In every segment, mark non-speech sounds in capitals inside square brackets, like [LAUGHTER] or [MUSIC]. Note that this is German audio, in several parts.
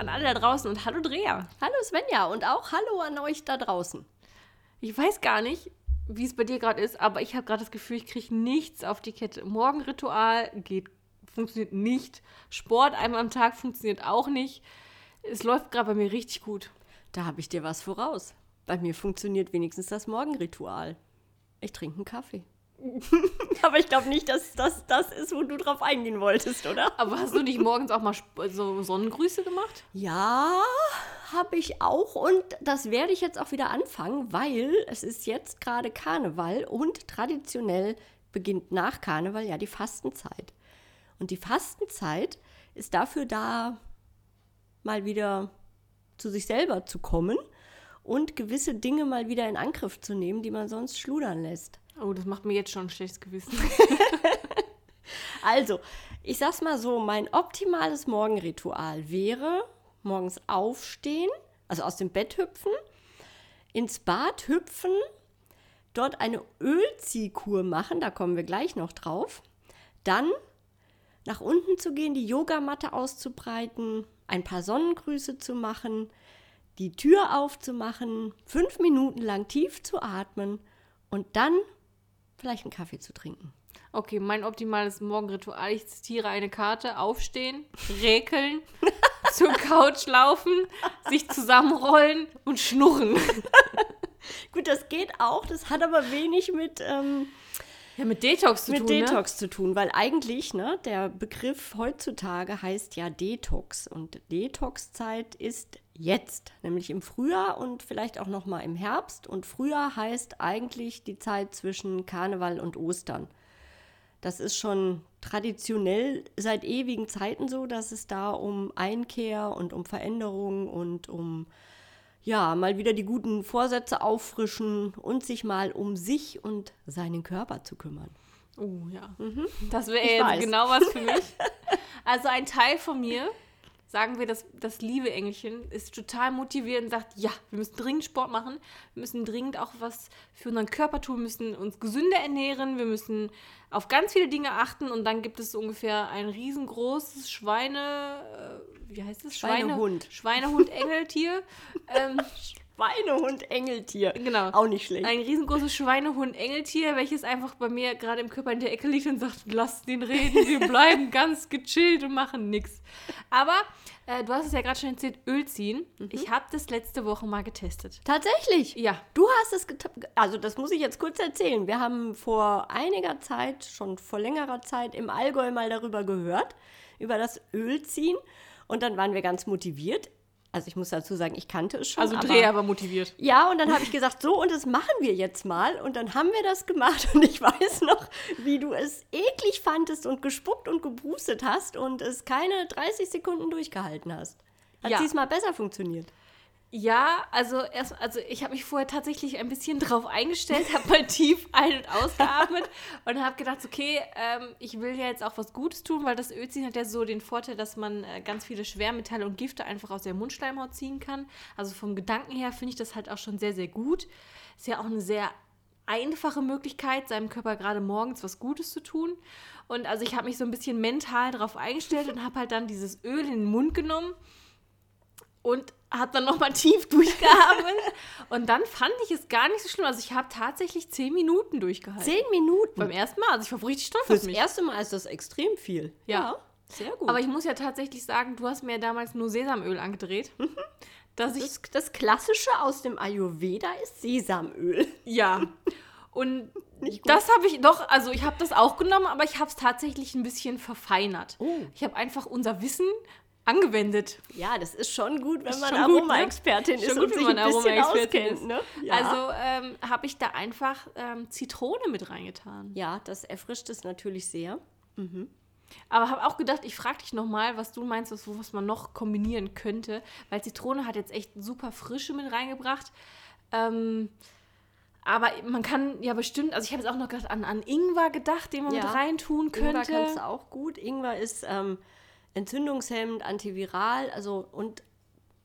An alle da draußen und hallo Drea. Hallo Svenja und auch hallo an euch da draußen. Ich weiß gar nicht, wie es bei dir gerade ist, aber ich habe gerade das Gefühl, ich kriege nichts auf die Kette. Morgenritual geht, funktioniert nicht. Sport einmal am Tag funktioniert auch nicht. Es läuft gerade bei mir richtig gut. Da habe ich dir was voraus. Bei mir funktioniert wenigstens das Morgenritual. Ich trinke einen Kaffee. [LAUGHS] Aber ich glaube nicht, dass das das ist, wo du drauf eingehen wolltest, oder? Aber hast du nicht morgens auch mal so Sonnengrüße gemacht? Ja, habe ich auch und das werde ich jetzt auch wieder anfangen, weil es ist jetzt gerade Karneval und traditionell beginnt nach Karneval ja die Fastenzeit. Und die Fastenzeit ist dafür da, mal wieder zu sich selber zu kommen und gewisse Dinge mal wieder in Angriff zu nehmen, die man sonst schludern lässt. Oh, das macht mir jetzt schon ein schlechtes Gewissen. [LAUGHS] Also, ich sag's mal so, mein optimales Morgenritual wäre morgens aufstehen, also aus dem Bett hüpfen, ins Bad hüpfen, dort eine Ölziehkur machen, da kommen wir gleich noch drauf, dann nach unten zu gehen, die Yogamatte auszubreiten, ein paar Sonnengrüße zu machen, die Tür aufzumachen, fünf Minuten lang tief zu atmen und dann vielleicht einen Kaffee zu trinken. Okay, mein optimales Morgenritual. Ich zitiere eine Karte, aufstehen, räkeln, [LAUGHS] zur Couch laufen, sich zusammenrollen und schnurren. [LAUGHS] Gut, das geht auch, das hat aber wenig mit, ähm, Ja, mit Detox zu mit tun, Detox zu tun, weil eigentlich, ne, der Begriff heutzutage heißt ja Detox und Detoxzeit ist jetzt, nämlich im Frühjahr und vielleicht auch noch mal im Herbst und Frühjahr heißt eigentlich die Zeit zwischen Karneval und Ostern. Das ist schon traditionell seit ewigen Zeiten so, dass es da um Einkehr und um Veränderung und um ja, mal wieder die guten Vorsätze auffrischen und sich mal um sich und seinen Körper zu kümmern. Oh ja. Das wäre genau was für [LAUGHS] mich. Also ein Teil von mir, sagen wir das, das liebe Engelchen, ist total motiviert und sagt, ja, wir müssen dringend Sport machen, wir müssen dringend auch was für unseren Körper tun, wir müssen uns gesünder ernähren, wir müssen auf ganz viele Dinge achten und dann gibt es so ungefähr ein riesengroßes Schweine, äh, wie heißt es? Schweinehund. Schweinehund-Engeltier. [LAUGHS] ähm, Schweinehund, Engeltier. Genau. Auch nicht schlecht. ein riesengroßes Schweinehund-Engeltier, welches einfach bei mir gerade im Körper in der Ecke liegt und sagt, lass den reden, wir [LAUGHS] bleiben ganz gechillt und machen nichts. Aber äh, du hast es ja gerade schon erzählt, Öl ziehen. Ich habe das letzte Woche mal getestet. Tatsächlich. Ja. Du hast es getan. Also, das muss ich jetzt kurz erzählen. Wir haben vor einiger Zeit, schon vor längerer Zeit, im Allgäu mal darüber gehört, über das Ölziehen. Und dann waren wir ganz motiviert. Also, ich muss dazu sagen, ich kannte es schon. Also aber- Dreher war motiviert. Ja, und dann habe ich gesagt, so, und das machen wir jetzt mal. Und dann haben wir das gemacht. [LAUGHS] Und ich weiß noch, wie du es eklig fandest und gespuckt und gebrustet hast und es keine 30 Sekunden durchgehalten hast. Hat Ja. diesmal besser funktioniert. Ja, also erst, also ich habe mich vorher tatsächlich ein bisschen drauf eingestellt, [LAUGHS] habe mal tief ein- und ausgeatmet [LAUGHS] und habe gedacht, okay, ähm, ich will ja jetzt auch was Gutes tun, weil das Ölziehen hat ja so den Vorteil, dass man äh, ganz viele Schwermetalle und Gifte einfach aus der Mundschleimhaut ziehen kann. Also vom Gedanken her finde ich das halt auch schon sehr, sehr gut. Ist ja auch eine sehr einfache Möglichkeit, seinem Körper gerade morgens was Gutes zu tun. Und also ich habe mich so ein bisschen mental darauf eingestellt und habe halt dann dieses Öl in den Mund genommen und habe dann nochmal tief durchgeatmet. [LAUGHS] und dann fand ich es gar nicht so schlimm. Also ich habe tatsächlich zehn Minuten durchgehalten. Zehn Minuten. Beim ersten Mal. Also ich war richtig stolz Fürs auf mich. erste Mal ist das extrem viel. Ja. sehr gut. Aber ich muss ja tatsächlich sagen, du hast mir damals nur Sesamöl angedreht. dass ich. das, das Klassische aus dem Ayurveda ist Sesamöl. Ja. [LAUGHS] Und das habe ich doch, also ich habe das auch genommen, aber ich habe es tatsächlich ein bisschen verfeinert. Oh. Ich habe einfach unser Wissen angewendet. Ja, das ist schon gut, wenn man ne? Aromaexpertin Schon ist gut, und wenn sich man ein bisschen Aromaexpertin auskennt. Ne? Ja. Also ähm, habe ich da einfach ähm, Zitrone mit reingetan. ja, das erfrischt es natürlich sehr. Aber habe auch gedacht, ich frage dich nochmal, was du meinst, was, was man noch kombinieren könnte. Weil Zitrone hat jetzt echt super Frische mit reingebracht. Ähm, aber man kann ja bestimmt, also ich habe jetzt auch noch gedacht, an, an Ingwer gedacht, den man Ja. mit reintun könnte. Ingwer kannst du auch gut. Ingwer ist ähm, entzündungshemmend, antiviral, also und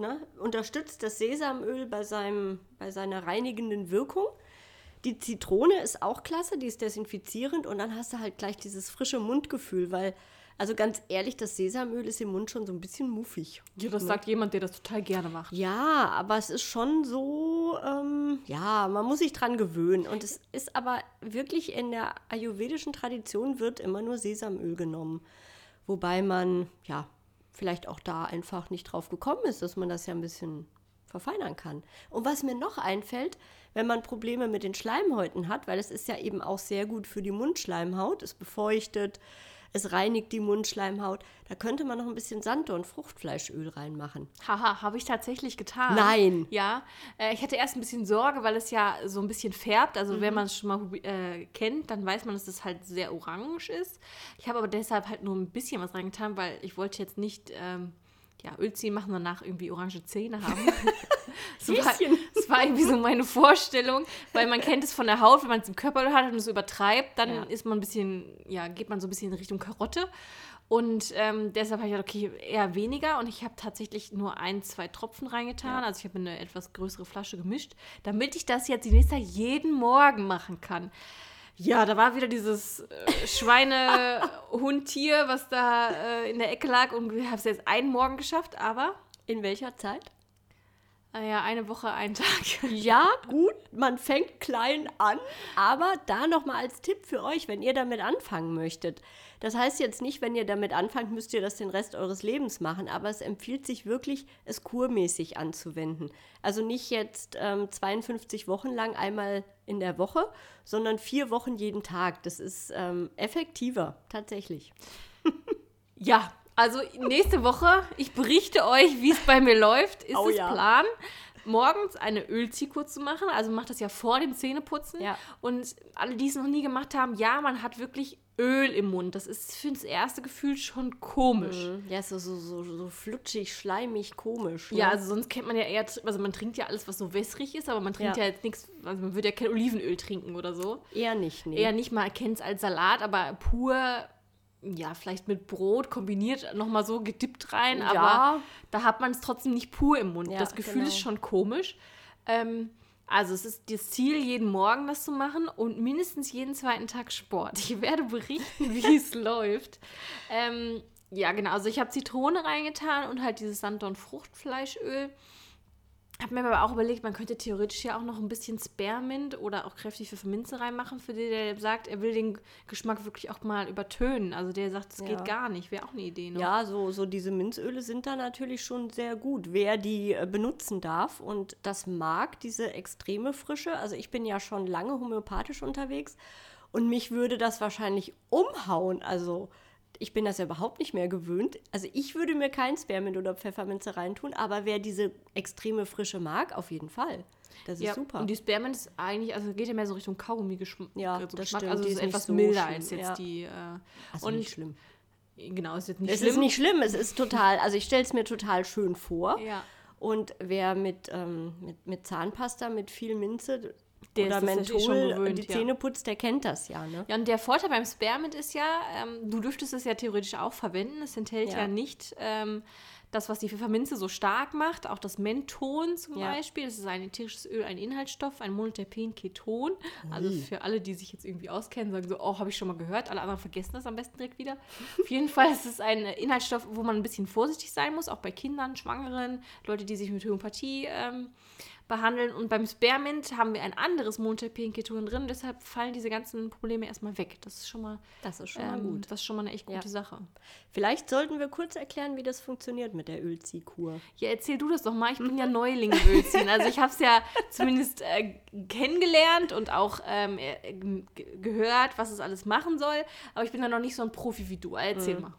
ne, unterstützt das Sesamöl bei, seinem, bei seiner reinigenden Wirkung. Die Zitrone ist auch klasse, die ist desinfizierend und dann hast du halt gleich dieses frische Mundgefühl, weil, also ganz ehrlich, das Sesamöl ist im Mund schon so ein bisschen muffig. ja, das sagt jemand, der das total gerne macht. Ja, aber es ist schon so, ähm, ja, man muss sich dran gewöhnen. Und es ist aber wirklich in der ayurvedischen Tradition wird immer nur Sesamöl genommen. Wobei man, ja, vielleicht auch da einfach nicht drauf gekommen ist, dass man das ja ein bisschen verfeinern kann. Und was mir noch einfällt, wenn man Probleme mit den Schleimhäuten hat, weil es ist ja eben auch sehr gut für die Mundschleimhaut, es befeuchtet, es reinigt die Mundschleimhaut, da könnte man noch ein bisschen Sand- und Fruchtfleischöl reinmachen. Haha, habe ich tatsächlich getan. Nein. Ja, äh, ich hatte erst ein bisschen Sorge, weil es ja so ein bisschen färbt. Also Mhm. wenn man es schon mal äh, kennt, dann weiß man, dass es halt sehr orange ist. Ich habe aber deshalb halt nur ein bisschen was reingetan, weil ich wollte jetzt nicht ähm, ja, Ölziehen machen danach irgendwie orange Zähne haben. [LAUGHS] das, war, das war irgendwie so meine Vorstellung, weil man kennt es von der Haut, wenn man es im Körper hat und es übertreibt, dann Ja. ist man ein bisschen, ja, geht man so ein bisschen in Richtung Karotte. Und ähm, deshalb habe ich gedacht, okay, eher weniger. Und ich habe tatsächlich nur ein, zwei Tropfen reingetan. Also ich habe eine etwas größere Flasche gemischt, damit ich das jetzt die nächste Zeit jeden Morgen machen kann. Ja, da war wieder dieses äh, Schweine-Hund-Tier, [LAUGHS] was da äh, in der Ecke lag. Und ich habe es jetzt einen Morgen geschafft, aber In welcher Zeit? naja, eine Woche, einen Tag. Ja, [LAUGHS] gut, man fängt klein an, aber da nochmal als Tipp für euch, wenn ihr damit anfangen möchtet. Das heißt jetzt nicht, wenn ihr damit anfangt, müsst ihr das den Rest eures Lebens machen, aber es empfiehlt sich wirklich, es kurmäßig anzuwenden. Also nicht jetzt ähm, 52 Wochen lang einmal in der Woche, sondern vier Wochen jeden Tag. Das ist ähm, effektiver, tatsächlich. [LAUGHS] Ja, also nächste Woche, ich berichte euch, wie es bei mir läuft. Ist Oh es ja. Plan, morgens eine Ölziehkur zu machen. Also macht das ja vor dem Zähneputzen. Ja. Und alle, die es noch nie gemacht haben, ja, man hat wirklich Öl im Mund. Das ist für das erste Gefühl schon komisch. Ja, so, so, so, so flutschig, schleimig, komisch. Ja, ne? also sonst kennt man ja eher, also man trinkt ja alles, was so wässrig ist, aber man trinkt ja, Ja. jetzt nichts, also man würde ja kein Olivenöl trinken oder so. eher nicht. Nee. Eher nicht mal erkennt es als Salat, aber pur, ja, vielleicht mit Brot kombiniert, nochmal so gedippt rein, Ja. aber da hat man es trotzdem nicht pur im Mund. Ja, das Gefühl genau. ist schon komisch. Ähm, also es ist das Ziel, jeden Morgen das zu machen und mindestens jeden zweiten Tag Sport. Ich werde berichten, [LAUGHS] wie es [LAUGHS] läuft. Ähm, ja, genau. Also ich habe Zitrone reingetan und halt dieses Sand- und Fruchtfleischöl. Habe mir aber auch überlegt, man könnte theoretisch ja auch noch ein bisschen Spearmint oder auch kräftig Pfefferminze reinmachen, für den, der sagt, er will den Geschmack wirklich auch mal übertönen. Also der sagt, es Ja. geht gar nicht. Wäre auch eine Idee. Ne? Ja, so, so diese Minzöle sind da natürlich schon sehr gut, wer die äh, benutzen darf und das mag, diese extreme Frische. Also ich bin ja schon lange homöopathisch unterwegs und mich würde das wahrscheinlich umhauen. Also ich bin das ja überhaupt nicht mehr gewöhnt. Also ich würde mir kein Spearmint oder Pfefferminze reintun, aber wer diese extreme Frische mag, auf jeden Fall. Das ist Ja, super. Und die Spearmint ist eigentlich, also geht ja mehr so Richtung Kaugummi-Geschmack. Ja, so das Geschmack. stimmt, Also die es ist ist etwas so milder schlimm, als jetzt ja. die. Äh, also und nicht schlimm. genau, ist jetzt nicht Es schlimm. ist nicht schlimm, es ist total, also ich stelle es mir total schön vor. Ja. Und wer mit, ähm, mit, mit Zahnpasta, mit viel Minze Der oder Menthol gewöhnt, die. Zähne putzt, der kennt das ja, ne? Ja, und der Vorteil beim Spearmint ist ja, ähm, du dürftest es ja theoretisch auch verwenden. Es enthält ja, Ja. nicht ähm, das, was die Pfefferminze so stark macht, auch das Menthon zum Ja. Beispiel. Das ist ein ätherisches Öl, ein Inhaltsstoff, ein Monoterpen-Keton. Also für alle, die sich jetzt irgendwie auskennen, sagen so, oh, habe ich schon mal gehört. Alle anderen vergessen das am besten direkt wieder. Auf jeden Fall ist es ein Inhaltsstoff, wo man ein bisschen vorsichtig sein muss, auch bei Kindern, Schwangeren, Leute, die sich mit Homöopathie ähm, behandeln. Und beim Spearmint haben wir ein anderes Monoterpen-Keton drin. Deshalb fallen diese ganzen Probleme erstmal weg. Das ist schon mal, Das ist schon mal ähm, gut. Das ist schon mal eine echt gute Ja. Sache. Vielleicht sollten wir kurz erklären, wie das funktioniert mit der Ölziehkur. Ja, erzähl du das doch mal. Ich bin ja Neuling im Ölziehen. Also ich habe es ja [LAUGHS] zumindest äh, kennengelernt und auch ähm, äh, gehört, was es alles machen soll. Aber ich bin da noch nicht so ein Profi wie du. Erzähl mal.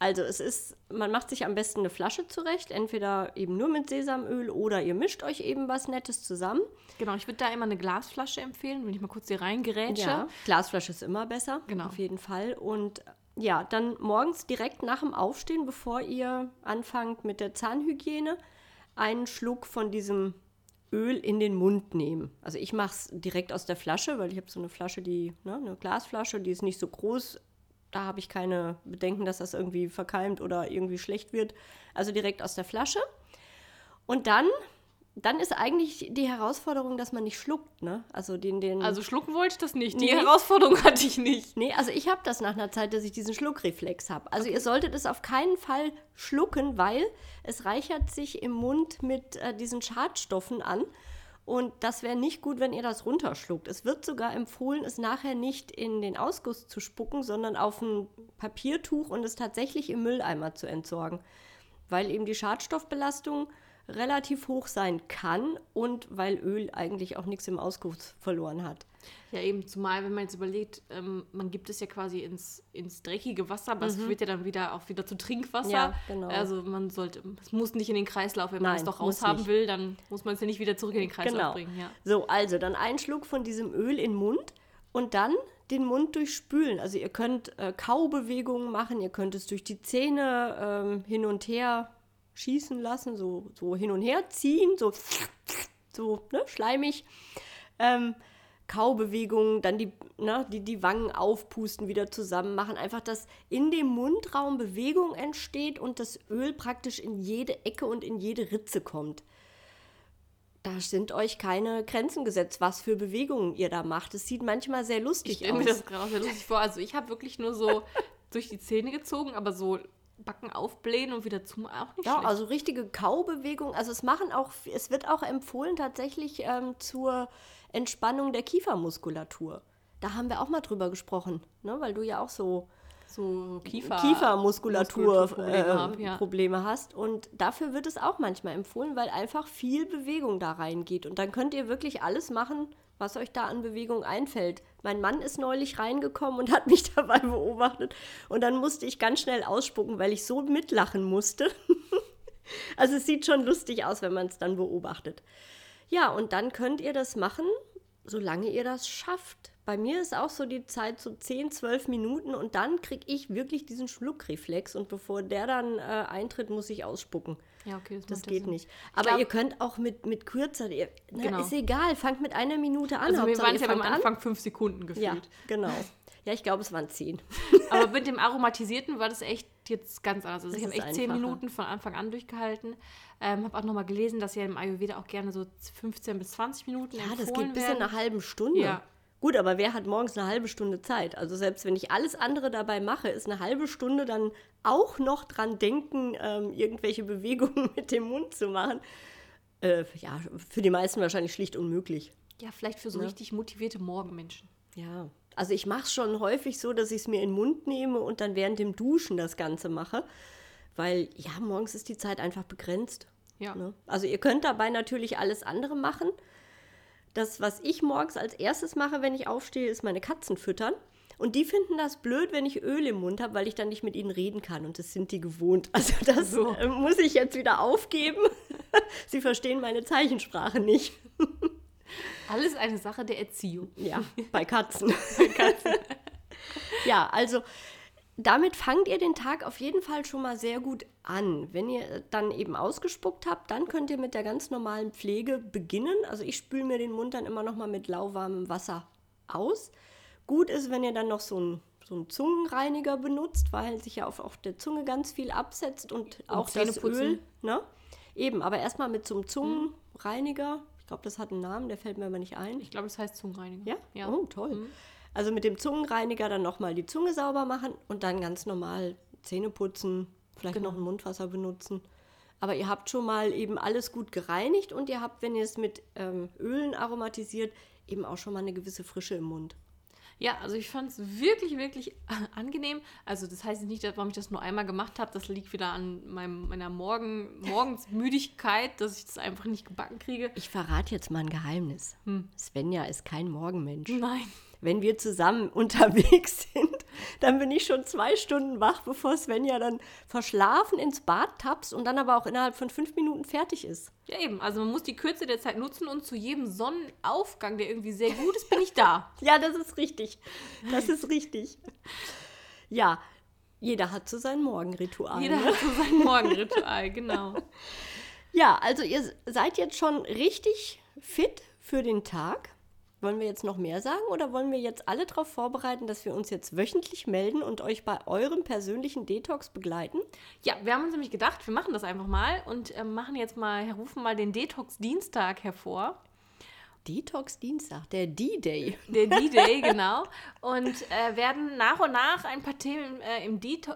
Also es ist, man macht sich am besten eine Flasche zurecht, entweder eben nur mit Sesamöl oder ihr mischt euch eben was Nettes zusammen. Genau, ich würde da immer eine Glasflasche empfehlen, wenn ich mal kurz hier reingerätsche. Ja, Glasflasche ist immer besser, Genau. auf jeden Fall. Und ja, dann morgens direkt nach dem Aufstehen, bevor ihr anfangt mit der Zahnhygiene, einen Schluck von diesem Öl in den Mund nehmen. Also ich mache es direkt aus der Flasche, weil ich habe so eine Flasche, die, ne, eine Glasflasche, die ist nicht so groß. Da habe ich keine Bedenken, dass das irgendwie verkeimt oder irgendwie schlecht wird. Also direkt aus der Flasche. Und dann dann ist eigentlich die Herausforderung, dass man nicht schluckt, ne? Also den, den. Also schlucken wollte ich das nicht. Die Nee. Herausforderung hatte ich nicht. Nee, also ich habe das nach einer Zeit, dass ich diesen Schluckreflex habe. Also ihr solltet es auf keinen Fall schlucken, weil es reichert sich im Mund mit äh, diesen Schadstoffen an. Und das wäre nicht gut, wenn ihr das runterschluckt. Es wird sogar empfohlen, es nachher nicht in den Ausguss zu spucken, sondern auf ein Papiertuch und es tatsächlich im Mülleimer zu entsorgen. Weil eben die Schadstoffbelastung relativ hoch sein kann und weil Öl eigentlich auch nichts im Ausguss verloren hat. Ja, eben, zumal, wenn man jetzt überlegt, ähm, man gibt es ja quasi ins, ins dreckige Wasser, aber es wird ja dann wieder auch wieder zu Trinkwasser. Mhm. Ja, genau. Also man sollte, es muss nicht in den Kreislauf, wenn man Nein, es doch raushaben will, dann muss man es ja nicht wieder zurück in den Kreislauf Genau. bringen. Ja. So, also dann einen Schluck von diesem Öl in den Mund und dann den Mund durchspülen. Also ihr könnt äh, Kaubewegungen machen, ihr könnt es durch die Zähne ähm, hin und her schießen lassen, so, so hin und her ziehen, so, so ne, schleimig. Ähm, Kaubewegungen, dann die, ne, die, die Wangen aufpusten, wieder zusammen machen. Einfach, dass in dem Mundraum Bewegung entsteht und das Öl praktisch in jede Ecke und in jede Ritze kommt da sind euch keine Grenzen gesetzt, was für Bewegungen ihr da macht. Es sieht manchmal sehr Ich lustig stelle aus. mir das gerade sehr lustig vor. Also ich habe wirklich nur so [LAUGHS] durch die Zähne gezogen, aber so Backen aufblähen und wieder zum auch nicht ja, schlecht. also richtige Kaubewegungen. Also es machen auch, es wird auch empfohlen tatsächlich ähm, zur Entspannung der Kiefermuskulatur. Da haben wir auch mal drüber gesprochen, ne? weil du ja auch so so Kiefer Kiefermuskulatur Muskulaturprobleme äh, ja. Probleme hast. Und dafür wird es auch manchmal empfohlen, weil einfach viel Bewegung da reingeht. Und dann könnt ihr wirklich alles machen, was euch da an Bewegung einfällt. Mein Mann ist neulich reingekommen und hat mich [LAUGHS] dabei beobachtet. Und dann musste ich ganz schnell ausspucken, weil ich so mitlachen musste. [LAUGHS] also es sieht schon lustig aus, wenn man es dann beobachtet. Ja, und dann könnt ihr das machen, solange ihr das schafft. Bei mir ist auch so die Zeit so 10, 12 Minuten und dann kriege ich wirklich diesen Schluckreflex und bevor der dann äh, eintritt, muss ich ausspucken. Ja, okay, das, Das geht Sinn. nicht. Aber glaub- ihr könnt auch mit, mit kürzer, ihr, na, Genau. ist egal, fangt mit einer Minute an. Also wir Hauptsache, waren ihr ja am Anfang fünf Sekunden An. gefühlt. Ja, genau. [LAUGHS] Ja, ich glaube, es waren 10. [LAUGHS] Aber mit dem [LAUGHS] Aromatisierten war das echt jetzt ganz anders. Also Das ich habe echt zehn einfacher. Minuten von Anfang an durchgehalten. Ähm, habe auch nochmal gelesen, dass ja im Ayurveda auch gerne so 15 bis 20 Minuten Ja, das geht bis in einer halben Stunde. Ja. Gut, aber wer hat morgens eine halbe Stunde Zeit? Also selbst wenn ich alles andere dabei mache, ist eine halbe Stunde dann auch noch dran denken, ähm, irgendwelche [LAUGHS] Bewegungen mit dem Mund zu machen. Äh, ja, für die meisten wahrscheinlich schlicht unmöglich. Ja, vielleicht für so Ne? richtig motivierte Morgenmenschen. Ja, also ich mache es schon häufig so, dass ich es mir in den Mund nehme und dann während dem Duschen das Ganze mache. Weil, ja, morgens ist die Zeit einfach begrenzt. Ja. Ne? Also ihr könnt dabei natürlich alles andere machen. Das, was ich morgens als erstes mache, wenn ich aufstehe, ist meine Katzen füttern. Und die finden das blöd, wenn ich Öl im Mund habe, weil ich dann nicht mit ihnen reden kann. Und das sind die gewohnt. [LAUGHS] Also das So. äh, muss ich jetzt wieder aufgeben. [LAUGHS] Sie verstehen meine Zeichensprache nicht. [LAUGHS] Alles eine Sache der Erziehung. Ja, [LAUGHS] bei Katzen. [LAUGHS] ja, also damit fangt ihr den Tag auf jeden Fall schon mal sehr gut an. Wenn ihr dann eben ausgespuckt habt, dann könnt ihr mit der ganz normalen Pflege beginnen. Also ich spüle mir den Mund dann immer noch mal mit lauwarmem Wasser aus. Gut ist, wenn ihr dann noch so einen so einen Zungenreiniger benutzt, weil sich ja auf, auf der Zunge ganz viel absetzt und, auch das. Öl. Ne? Eben, aber erstmal mit so einem Zungenreiniger. Ich glaube, das hat einen Namen, der fällt mir aber nicht ein. Ich glaube, das heißt Zungenreinigung. Ja? Ja. Oh, toll. Also mit dem Zungenreiniger dann nochmal die Zunge sauber machen und dann ganz normal Zähne putzen, vielleicht Genau. noch ein Mundwasser benutzen. Aber ihr habt schon mal eben alles gut gereinigt und ihr habt, wenn ihr es mit ähm, Ölen aromatisiert, eben auch schon mal eine gewisse Frische im Mund. Ja, also ich fand es wirklich, wirklich [LAUGHS] angenehm. Also das heißt nicht, dass- warum ich das nur einmal gemacht habe. Das liegt wieder an meinem, meiner Morgen, [LAUGHS] Morgensmüdigkeit, dass ich das einfach nicht gebacken kriege. Ich verrate jetzt mal ein Geheimnis. Hm. Svenja ist kein Morgenmensch. Nein. Wenn wir zusammen [LAUGHS] unterwegs sind, dann bin ich schon zwei Stunden wach, bevor Svenja dann verschlafen ins Bad tapst und dann aber auch innerhalb von fünf Minuten fertig ist. Ja, eben. Also man muss die Kürze der Zeit nutzen und zu jedem Sonnenaufgang, der irgendwie sehr gut ist, bin ich da. [LAUGHS] Ja, das ist richtig. Das ist richtig. Ja, Jeder hat so sein Morgenritual. Jeder ne? hat so sein Morgenritual, genau. [LAUGHS] Ja, also ihr seid jetzt schon richtig fit für den Tag. Wollen wir jetzt noch mehr sagen oder wollen wir jetzt alle darauf vorbereiten, dass wir uns jetzt wöchentlich melden und euch bei eurem persönlichen Detox begleiten? Ja, wir haben uns nämlich gedacht, wir machen das einfach mal und äh, machen jetzt mal, rufen mal den Detox-Dienstag hervor. Detox Dienstag, der D-Day. Der D-Day, [LAUGHS] genau. Und äh, werden nach und nach ein paar Themen äh, im Deto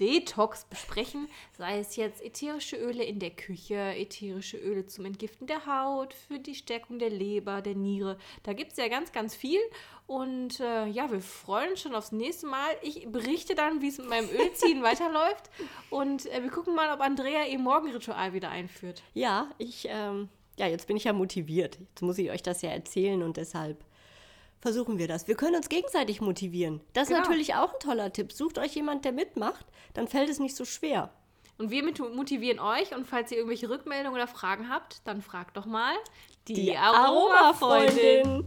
Detox besprechen, sei es jetzt ätherische Öle in der Küche, ätherische Öle zum Entgiften der Haut, für die Stärkung der Leber, der Niere. Da gibt es ja ganz, ganz viel. Und äh, ja, wir freuen uns schon aufs nächste Mal. Ich berichte dann, wie es mit meinem Ölziehen [LAUGHS] weiterläuft. Und äh, wir gucken mal, ob Andrea ihr Morgenritual wieder einführt. Ja, ich, ähm, ja, jetzt bin ich ja motiviert. Jetzt muss ich euch das ja erzählen und deshalb versuchen wir das. Wir können uns gegenseitig motivieren. Das Genau. ist natürlich auch ein toller Tipp. Sucht euch jemand, der mitmacht, dann fällt es nicht so schwer. Und wir motivieren euch. Und falls ihr irgendwelche Rückmeldungen oder Fragen habt, dann fragt doch mal Die Aromafreundin.